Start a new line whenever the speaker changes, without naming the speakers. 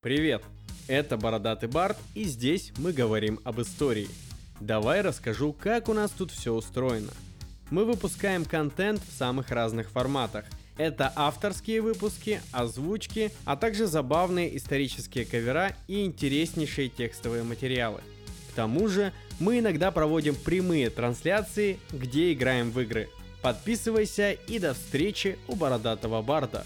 Привет! Это Бородатый Барт, и здесь мы говорим об истории. Давай расскажу, как у нас тут все устроено. Мы выпускаем контент в самых разных форматах. Это авторские выпуски, озвучки, а также забавные исторические кавера и интереснейшие текстовые материалы. К тому же мы иногда проводим прямые трансляции, где играем в игры. Подписывайся и до встречи у Бородатого Барда.